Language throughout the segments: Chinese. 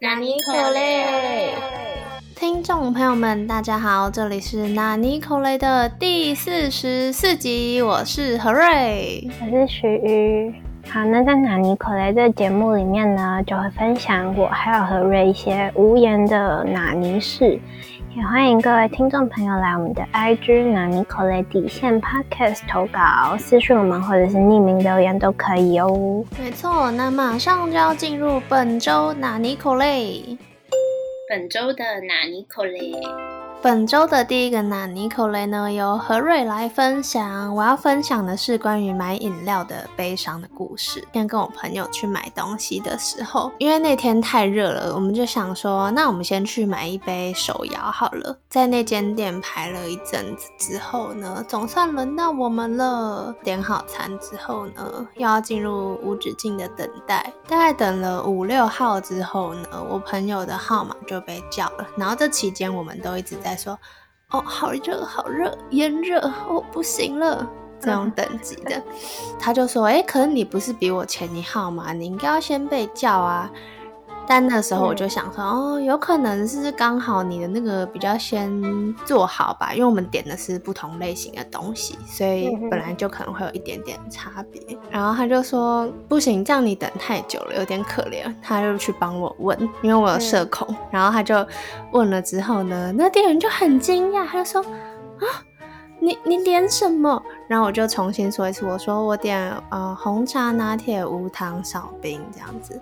纳尼可雷，听众朋友们，大家好，这里是纳尼可雷的第四十四集，我是何瑞，我是徐瑜。好，那在纳尼可雷这个节目里面呢，就会分享我还有何瑞一些无言的纳尼事。也欢迎各位听众朋友来我们的 IG 纳尼可雷底线 Podcast 投稿，私讯我们或者是匿名留言都可以哦。没错，那马上就要进入本周纳尼可雷，本周的纳尼可雷。本周的第一个拿尼可雷呢，由何瑞来分享。我要分享的是关于买饮料的悲伤的故事。今天跟我朋友去买东西的时候，因为那天太热了，我们就想说，那我们先去买一杯手摇好了。在那间店排了一阵子之后呢，总算轮到我们了。点好餐之后呢，又要进入无止境的等待。大概等了五六号之后呢，我朋友的号码就被叫了。然后这期间，我们都一直在。在说哦，好热，好热，炎热，哦，不行了，这种等级的，他就说，哎，可是你不是比我前一号吗？你应该要先被叫啊。但那时候我就想说，哦，有可能是刚好你的那个比较先做好吧，因为我们点的是不同类型的东西，所以本来就可能会有一点点差别。然后他就说，不行，这样你等太久了，有点可怜。他就去帮我问，因为我有社恐。然后他就问了之后呢，那店员就很惊讶，他就说，啊，你你点什么？然后我就重新说一次，我说我点呃红茶拿铁无糖少冰这样子。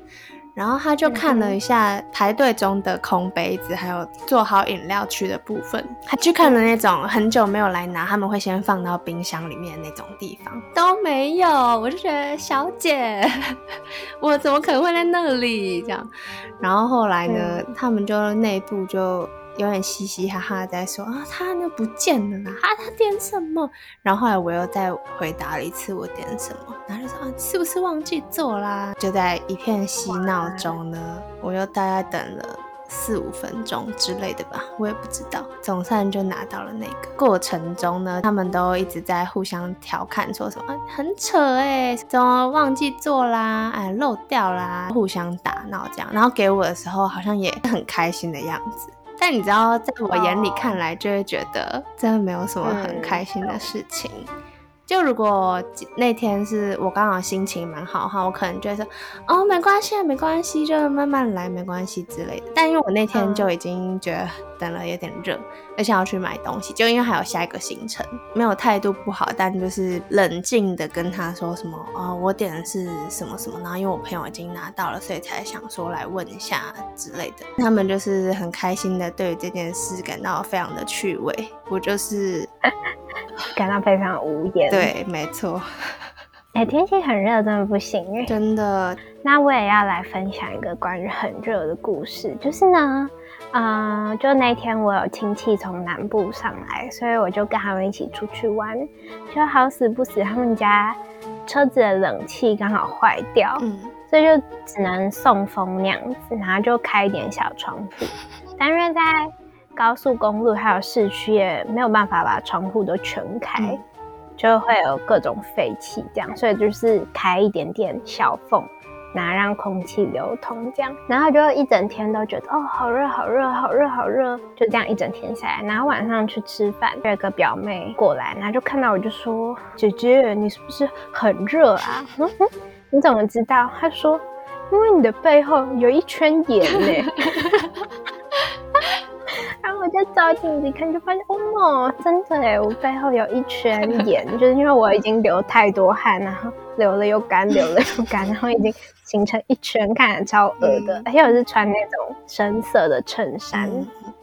然后他就看了一下排队中的空杯子，还有做好饮料区的部分，他去看了那种很久没有来拿，他们会先放到冰箱里面的那种地方都没有。我就觉得小姐，我怎么可能会在那里这样？然后后来呢，他们就内部就。有点嘻嘻哈哈在说啊，他那不见了啦！啊，他点什么？然后后来我又再回答了一次我点什么，然后就说啊，是不是忘记做啦？就在一片嬉闹中呢，我又大概等了四五分钟之类的吧，我也不知道。总算就拿到了那个过程中呢，他们都一直在互相调侃，说什么很扯哎，怎么忘记做啦？哎，漏掉啦，互相打闹这样。然后给我的时候，好像也很开心的样子。但你知道，在我眼里看来，就会觉得真的没有什么很开心的事情。就如果那天是我刚好心情蛮好哈，我可能就会说哦，没关系啊，没关系，就慢慢来，没关系之类的。但因为我那天就已经觉得等了有点热，而且要去买东西，就因为还有下一个行程，没有态度不好，但就是冷静的跟他说什么啊，我点的是什么什么，然后因为我朋友已经拿到了，所以才想说来问一下之类的。他们就是很开心的对这件事感到非常的趣味，我就是。感到非常无言。对，没错。哎，天气很热，真的不行哎。真的。那我也要来分享一个关于很热的故事，就是呢，嗯，就那天我有亲戚从南部上来，所以我就跟他们一起出去玩。就好死不死，他们家车子的冷气刚好坏掉，嗯，所以就只能送风那样子，然后就开一点小窗户。但因为在高速公路还有市区也没有办法把窗户都全开，就会有各种废气这样，所以就是开一点点小缝，拿让空气流通这样，然后就一整天都觉得哦好热好热好热好热，就这样一整天下来，然后晚上去吃饭，有个表妹过来，然后就看到我就说姐姐你是不是很热啊？你怎么知道？她说因为你的背后有一圈盐呢。我就照镜子看，就发现哦，真的哎，我背后有一圈盐，就是因为我已经流太多汗，然后流了又干，流了又干，然后已经形成一圈，看起来超恶的。而且我是穿那种深色的衬衫，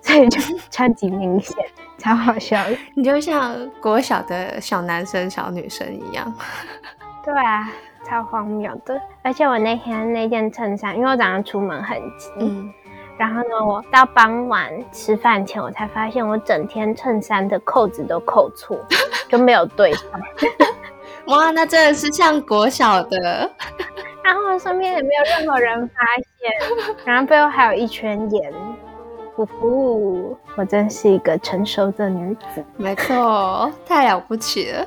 所以就超级明显，超好笑。你就像国小的小男生、小女生一样。对啊，超荒谬的。而且我那天那件衬衫，因为我早上出门很急。然后呢，我到傍晚吃饭前，我才发现我整天衬衫的扣子都扣错，就没有对上。哇，那真的是像国小的。然后身边也没有任何人发现，然后背后还有一圈盐。呼呼，我真是一个成熟的女子。没错，太了不起了，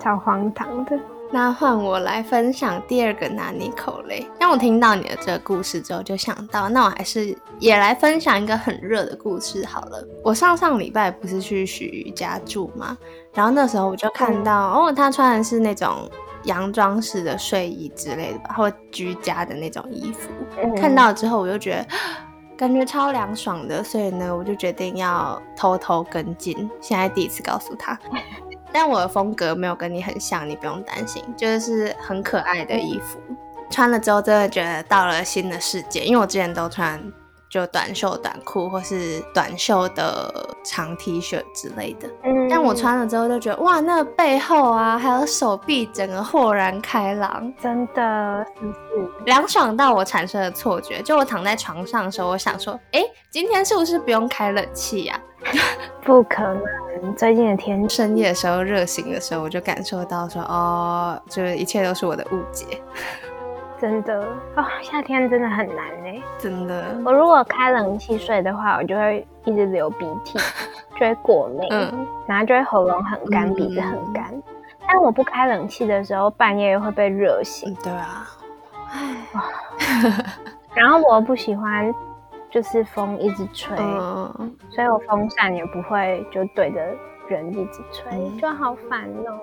超荒唐的。那换我来分享第二个拿尼口雷。当我听到你的这个故事之后，就想到，那我还是也来分享一个很热的故事好了。我上上礼拜不是去许瑜家住吗？然后那时候我就看到，哦，他穿的是那种洋装式的睡衣之类的吧，或居家的那种衣服。看到之后，我就觉得 感觉超凉爽的，所以呢，我就决定要偷偷跟进。现在第一次告诉他。但我的风格没有跟你很像，你不用担心，就是很可爱的衣服，穿了之后真的觉得到了新的世界。因为我之前都穿就短袖短裤或是短袖的长 T 恤之类的，嗯，但我穿了之后就觉得哇，那个背后啊，还有手臂，整个豁然开朗，真的，是是凉爽到我产生了错觉。就我躺在床上的时候，我想说，哎，今天是不是不用开冷气呀？不可能！最近的天，深夜的时候热醒的时候，我就感受到说，哦，就是一切都是我的误解。真的哦，夏天真的很难呢。真的，我如果开冷气睡的话，我就会一直流鼻涕，就会过敏，然后就会喉咙很干，鼻子很干。但我不开冷气的时候，半夜又会被热醒。对啊，唉，然后我不喜欢。就是风一直吹，所以我风扇也不会就对着人一直吹，就好烦哦。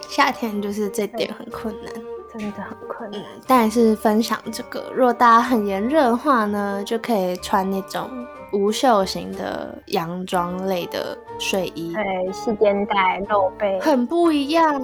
夏天就是这点很困难，真的很困难。但是分享这个，如果大家很炎热的话呢，就可以穿那种无袖型的洋装类的睡衣，对，细肩带露背，很不一样。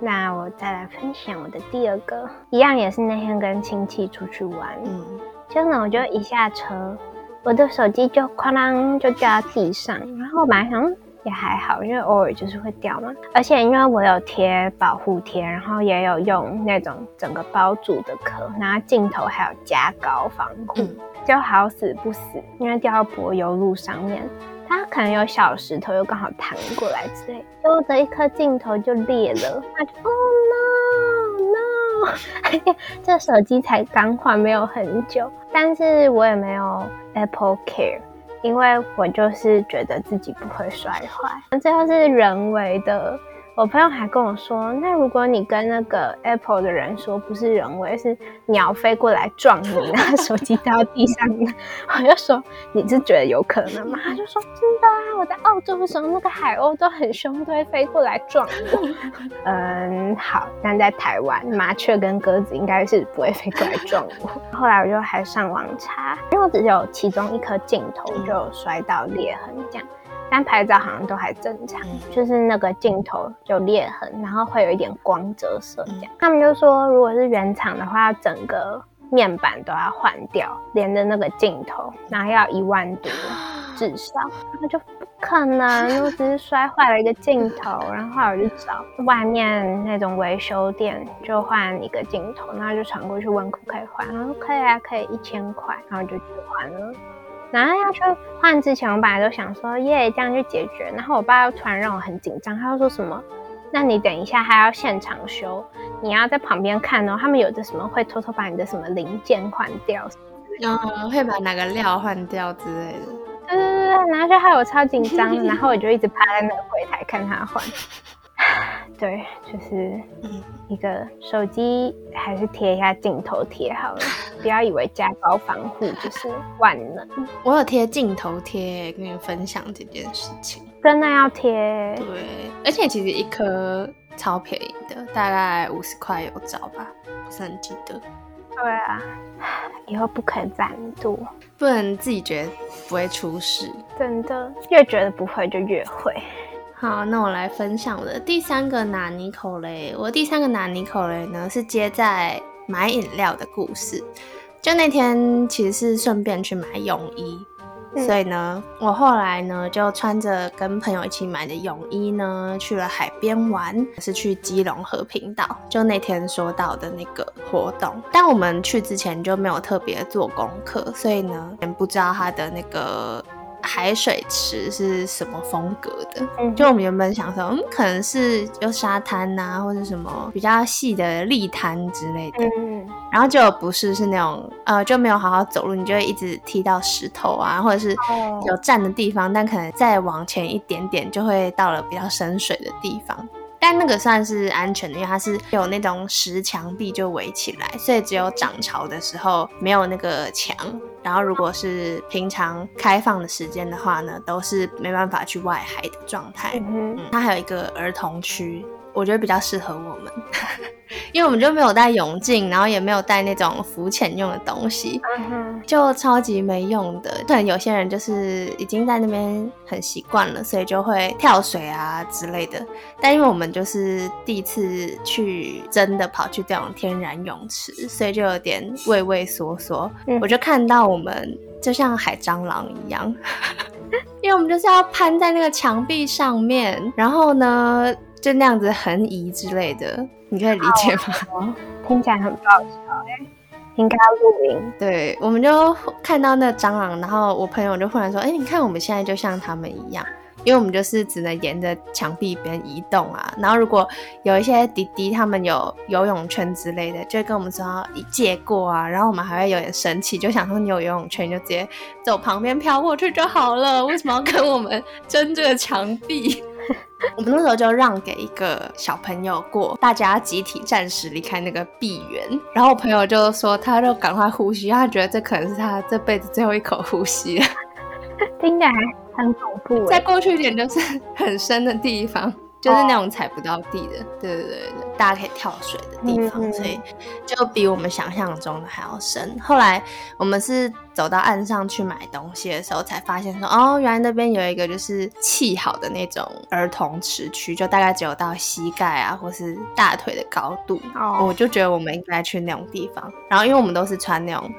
那我再来分享我的第二个，一样也是那天跟亲戚出去玩，嗯。就呢，我就一下车，我的手机就哐啷就掉在地上，然后我本来想也还好，因为偶尔就是会掉嘛。而且因为我有贴保护贴，然后也有用那种整个包住的壳，然后镜头还有加高防护，就好死不死，因为掉到柏油路上面，它可能有小石头又刚好弹过来之类，所以我的一颗镜头就裂了。那就 Oh no no！这手机才刚换没有很久。但是我也没有 Apple Care，因为我就是觉得自己不会摔坏，最后是人为的。我朋友还跟我说，那如果你跟那个 Apple 的人说不是人为，是鸟飞过来撞你，然后手机掉到地上，我就说你是觉得有可能吗？他就说真的啊，我在澳洲的时候，那个海鸥都很凶，都会飞过来撞我。嗯，好，但在台湾，麻雀跟鸽子应该是不会飞过来撞我。后来我就还上网查，因为我只有其中一颗镜头就摔到裂痕这样。但拍照好像都还正常，就是那个镜头有裂痕，然后会有一点光折射这样。他们就说，如果是原厂的话，整个面板都要换掉，连着那个镜头，然后要一万多至少。然后就不可能，我只是摔坏了一个镜头，然后我就找外面那种维修店，就换一个镜头，然后就传过去问可不可以换，然后可以啊，可以一千块，然后就去。换了。然后要去。换之前，我本来都想说耶，这样就解决。然后我爸又突然让我很紧张，他又说什么？那你等一下还要现场修，你要在旁边看哦。他们有的什么会偷偷把你的什么零件换掉，嗯，会把哪个料换掉之类的。对然后就害我超紧张，然后我就一直趴在那个柜台看他换。对，就是一个手机还是贴一下镜头贴好了，不要以为加高防护就是万能。我有贴镜头贴，跟你分享这件事情，真的要贴。对，而且其实一颗超便宜的，大概五十块有找吧，不是很记得。对啊，以后不可以懒惰，不能自己觉得不会出事，真的越觉得不会就越会。好，那我来分享我的第三个拿尼口雷。我第三个拿尼口雷呢，是接在买饮料的故事。就那天其实是顺便去买泳衣，所以呢，我后来呢就穿着跟朋友一起买的泳衣呢，去了海边玩，是去基隆和平岛。就那天说到的那个活动，但我们去之前就没有特别做功课，所以呢，也不知道它的那个。海水池是什么风格的？就我们原本想说，嗯，可能是有沙滩呐，或者什么比较细的立滩之类的。嗯，然后就不是，是那种呃，就没有好好走路，你就会一直踢到石头啊，或者是有站的地方，但可能再往前一点点，就会到了比较深水的地方。但那个算是安全的，因为它是有那种石墙壁就围起来，所以只有涨潮的时候没有那个墙。然后如果是平常开放的时间的话呢，都是没办法去外海的状态。嗯嗯，它还有一个儿童区，我觉得比较适合我们，因为我们就没有带泳镜，然后也没有带那种浮潜用的东西，就超级没用的。可能有些人就是已经在那边很习惯了，所以就会跳水啊之类的。但因为我们就是第一次去真的跑去这种天然泳池，所以就有点畏畏缩缩。嗯我就看到我们就像海蟑螂一样。因为我们就是要攀在那个墙壁上面，然后呢，就那样子横移之类的，你可以理解吗？听起来很爆笑哎，应该要录音。对，我们就看到那蟑螂，然后我朋友就忽然说：“哎、你看我们现在就像他们一样，因为我们就是只能沿着墙壁边移动啊。然后如果有一些弟弟他们有游泳圈之类的，就会跟我们说要借过啊，然后我们还会有点生气，就想说你有游泳圈你就直接走旁边飘过去就好了，为什么要跟我们争这个墙壁？” 我们那时候就让给一个小朋友过，大家集体暂时离开那个闭园。然后我朋友就说，他就赶快呼吸，他觉得这可能是他这辈子最后一口呼吸了。听起来很恐怖再哎。过去一点就是很深的地方，就是那种踩不到地的，对对对对，大家可以跳水的地方，所以就比我们想象中的还要深。后来我们是走到岸上去买东西的时候，才发现说，哦，原来那边有一个就是砌好的那种儿童池区，就大概只有到膝盖啊，或是大腿的高度。哦我就觉得我们应该去那种地方。然后因为我们都是穿那种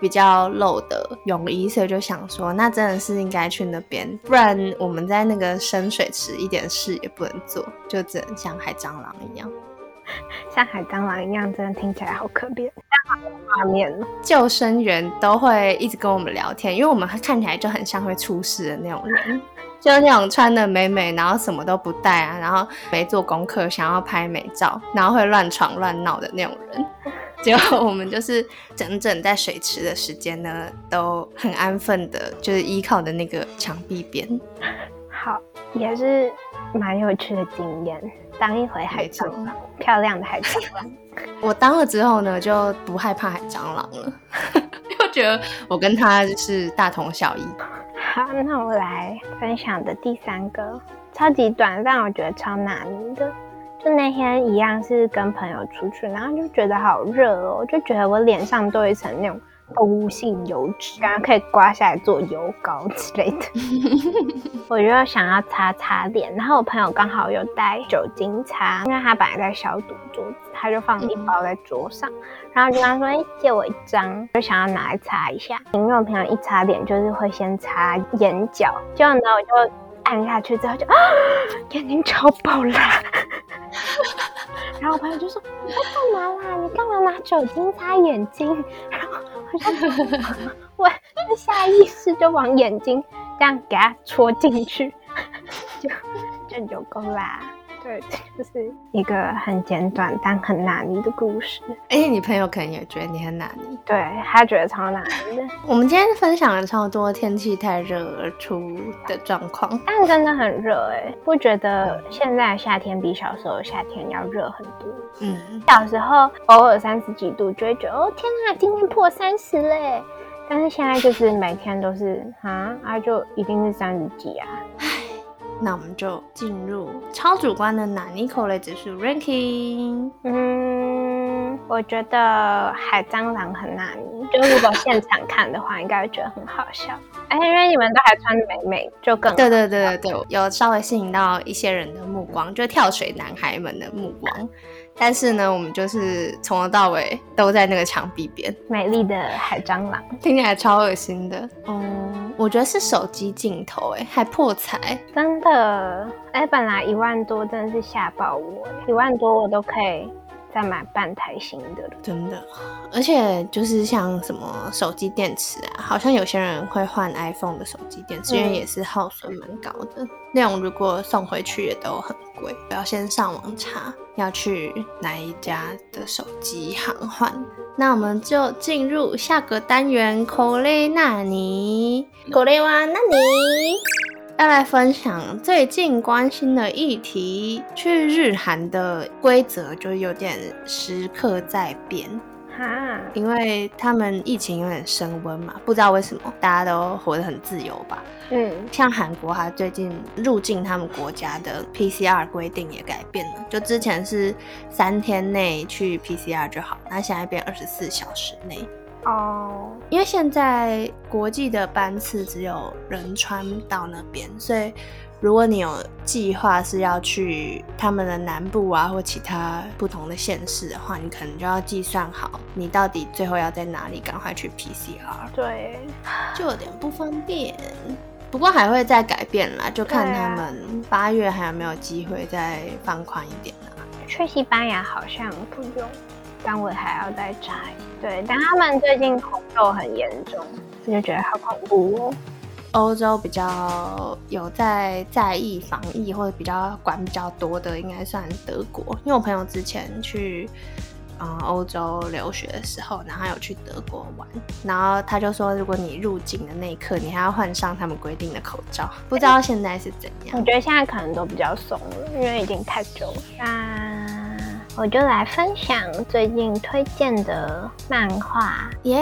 比较露的泳衣，所以就想说，那真的是应该去那边，不然我们在那个深水池一点事也不能做，就只能像海蟑螂一样。像海蟑螂一样，真的听起来好可怜，画面哦。救生员都会一直跟我们聊天，因为我们看起来就很像会出事的那种人，就是那种穿的美美，然后什么都不带啊，然后没做功课，想要拍美照，然后会乱闯乱闹的那种人。结果我们就是整整在水池的时间呢，都很安分的，就是依靠的那个墙壁边。好，也是蛮有趣的经验，当一回海蟑螂，漂亮的海蟑螂。我当了之后呢，就不害怕海蟑螂了，因为觉得我跟他就是大同小异。好，那我来分享的第三个，超级短，但我觉得超难的。就那天一样是跟朋友出去，然后就觉得好热哦，就觉得我脸上都有一层那种动物性油脂，感觉可以刮下来做油膏之类的。我就想要擦擦脸，然后我朋友刚好有带酒精擦，因为他本来在消毒桌子，他就放一包在桌上，然后就跟他说：“哎、借我一张。”就想要拿来擦一下，因为我平常一擦脸就是会先擦眼角，结果呢我就按下去之后就啊，眼睛超爆辣。然后我朋友就说：“你在干嘛啦？你干嘛拿酒精擦眼睛？” 我下意识就往眼睛这样给它戳进去，就这就够啦。对，就是一个很简短但很拿捏的故事。而且你朋友可能也觉得你很难捏。对他觉得超拿捏的，我们今天分享了超多天气太热而出的状况。但真的很热哎、不觉得现在夏天比小时候夏天要热很多？嗯，小时候偶尔三十几度就会觉得哦天啊，今天破三十嘞，但是现在就是每天都是啊啊，就一定是三十几啊。那我们就进入超主观的纳尼口类指数 ranking。嗯，我觉得海蟑螂很纳尼，就如果现场看的话，应该会觉得很好笑。哎，因为你们都还穿的美美，就更对对对对对，有稍微吸引到一些人的目光，就跳水男孩们的目光。但是呢，我们就是从头到尾都在那个墙壁边，美丽的海蟑螂。听起来超恶心的。嗯，我觉得是手机镜头，哎，还破财。真的，哎，本来一万多真的是吓爆我，一万多我都可以再买半台新的了。真的，而且就是像什么手机电池啊，好像有些人会换 iPhone 的手机电池，因为嗯也是耗损蛮高的。那种如果送回去也都很贵，要先上网查要去哪一家的手机行换。那我们就进入下个单元口雷纳尼，口雷哇纳尼。要来分享最近关心的议题。去日韩的规则就有点时刻在变，哈，因为他们疫情有点升温嘛，不知道为什么大家都活得很自由吧。嗯，像韩国，它最近入境他们国家的 PCR 规定也改变了，就之前是三天内去 PCR 就好，那现在变二十四小时内。哦，因为现在国际的班次只有仁川到那边，所以如果你有计划是要去他们的南部啊或其他不同的县市的话，你可能就要计算好你到底最后要在哪里，赶快去 PCR，对，就有点不方便。不过还会再改变啦，就看他们八月还有没有机会再放宽一点啦。去西班牙好像不用，但我还要再查一下。对，但他们最近红豆很严重，我就觉得好恐怖哦。欧洲比较有在在意防疫或者比较管比较多的，应该算德国。因为我朋友之前去嗯欧洲留学的时候，然后他有去德国玩，然后他就说，如果你入境的那一刻，你还要换上他们规定的口罩。不知道现在是怎样我样？觉得现在可能都比较松了，因为已经太久了。那我就来分享最近推荐的漫画，耶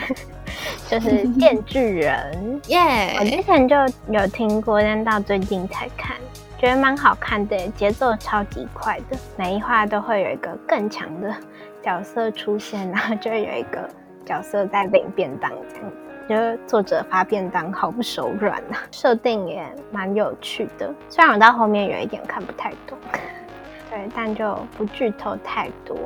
就是《电锯人》。耶我！之前就有听过，但到最近才看，觉得蛮好看的，节奏超级快的，每一话都会有一个更强的角色出现，然后就会有一个角色在领便当这样子。就是作者发便当毫不手软啊，设定也蛮有趣的。虽然我到后面有一点看不太懂，对，但就不剧透太多。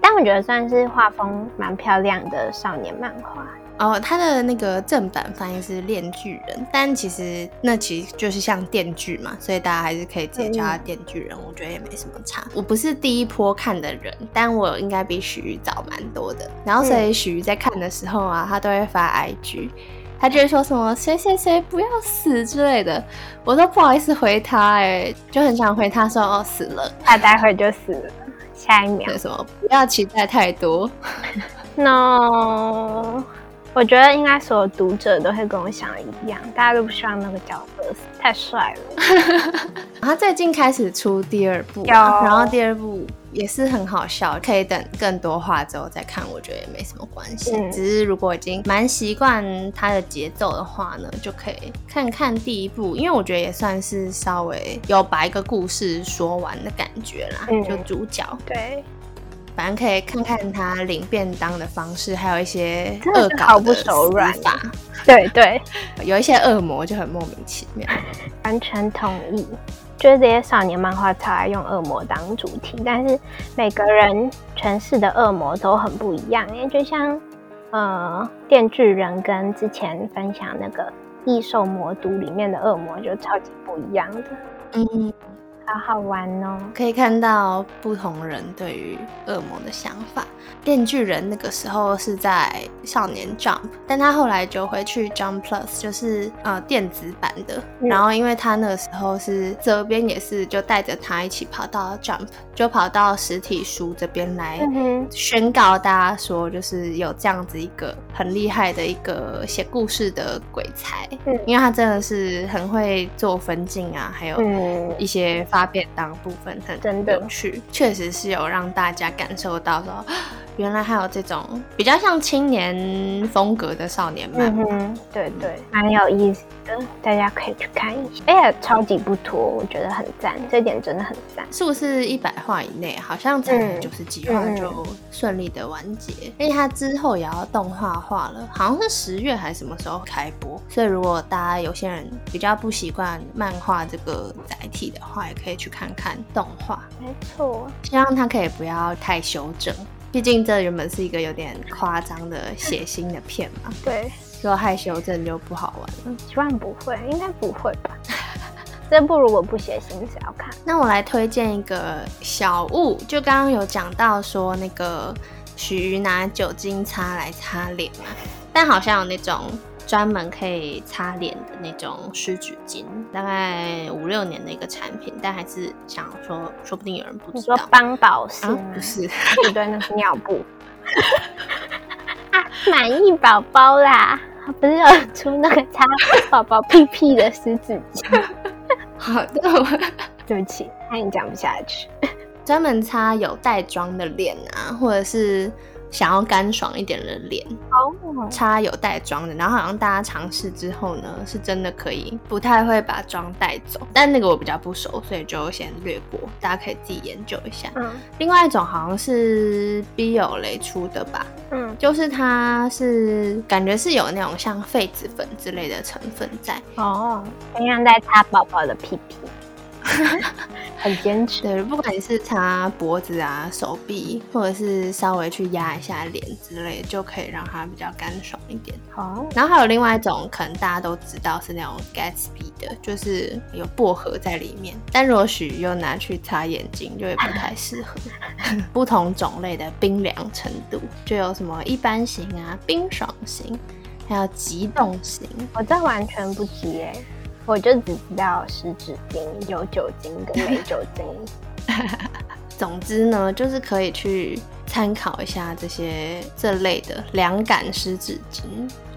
但我觉得算是画风蛮漂亮的少年漫画。哦，它的那个正版翻译是《链锯人》，但其实那其实就是像电锯嘛，所以大家还是可以直接叫他电锯人，我觉得也没什么差。我不是第一波看的人，但我应该比许瑜早蛮多的。然后所以许瑜在看的时候啊，他都会发 IG，他就会说什么谁谁谁不要死之类的，我都不好意思回他、哎，就很想回他说哦死了，他待会就死了，下一秒。什么不要期待太多。No，我觉得应该所有读者都会跟我想的一样，大家都不希望那个角色死，太帅了。他最近开始出第二部然后第二部也是很好笑，可以等更多话之后再看，我觉得也没什么关系。嗯只是如果已经蛮习惯它的节奏的话呢，就可以看看第一部，因为我觉得也算是稍微有把一个故事说完的感觉啦。嗯就主角，对，反正可以看看他领便当的方式，还有一些恶搞不的手软死法，对对，有一些恶魔就很莫名其妙。完全同意。就是这些少年漫画超爱用恶魔当主题，但是每个人诠释的恶魔都很不一样。因为就像呃，电锯人跟之前分享那个异兽魔都里面的恶魔就超级不一样的，嗯。好好玩哦。可以看到不同人对于恶魔的想法。电锯人那个时候是在少年 Jump，但他后来就会去 Jump Plus，就是呃电子版的。嗯然后因为他那个时候是这边也是就带着他一起跑到 Jump，就跑到实体书这边来宣告大家说，就是有这样子一个很厉害的一个写故事的鬼才，嗯因为他真的是很会做分镜啊，还有嗯，一些发便当部分很真的有趣，确实是有让大家感受到说，啊原来还有这种比较像青年风格的少年漫画。嗯哼，对对，蛮有意思的，大家可以去看一下，哎呀超级不拖，我觉得很赞，这点真的很赞。是不是一百话以内？好像才嗯九十几话嗯就顺利的完结，而且它之后也要动画化了，好像是十月还是什么时候开播。所以如果大家有些人比较不习惯漫画这个载体的话，也可以去看看动画。没错，希望它可以不要太修正，毕竟这原本是一个有点夸张的血腥的片嘛，对，如果害修正就不好玩了。希望不会，应该不会吧？这部如果不写心只要看，那我来推荐一个小物，就刚刚有讲到说那个许瑜拿酒精擦来擦脸嘛，但好像有那种专门可以擦脸的那种湿纸巾，大概五六年的一个产品，但还是想说，说不定有人不你说知道。邦宝适啊？，不是，不对，那是尿布。啊，满意宝宝啦，他不是有出那个擦宝宝屁屁的湿纸巾？好的，对不起，那你讲不下去。专门擦有带妆的脸啊，或者是想要干爽一点的脸，哦，擦有带妆的。然后好像大家尝试之后呢，是真的可以不太会把妆带走。但那个我比较不熟，所以就先略过，大家可以自己研究一下。嗯另外一种好像是 Biolay 出的吧，嗯，就是它是感觉是有那种像痱子粉之类的成分在。哦，同样在擦宝宝的屁屁，很坚持。对，不管你是擦脖子啊、手臂，或者是稍微去压一下脸之类，就可以让它比较干爽一点。好，然后还有另外一种，可能大家都知道是那种 Gatsby 的，就是有薄荷在里面，但如果许又拿去擦眼睛，就会不太适合。不同种类的冰凉程度，就有什么一般型啊、冰爽型，还有极冻型。我这完全不急哎，我就只知道湿纸巾有酒精跟没酒精。总之呢，就是可以去参考一下这些这类的凉感湿纸巾。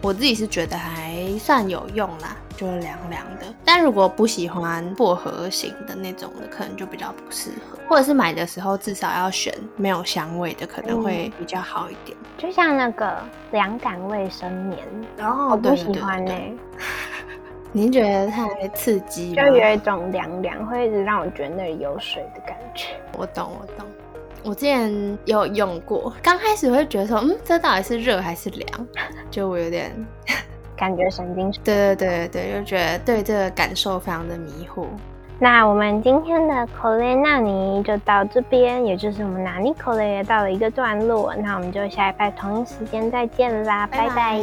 我自己是觉得还算有用啦，就是凉凉的。但如果不喜欢薄荷型的那种的，可能就比较不适合，或者是买的时候至少要选没有香味的，可能会比较好一点。就像那个凉感卫生棉，然后我不喜欢呢、您觉得太刺激就？有一种凉凉，会一直让我觉得那里有水的感觉。我懂，我懂。我之前有用过，刚开始会觉得说，嗯，这到底是热还是凉？就我有点，感觉神经 质。对对对对对，就觉得对这个感受非常的迷糊。那我们今天的口雷纳尼就到这边，也就是我们纳尼口雷也到了一个段落。那我们就下一拜同一时间再见啦，拜拜拜拜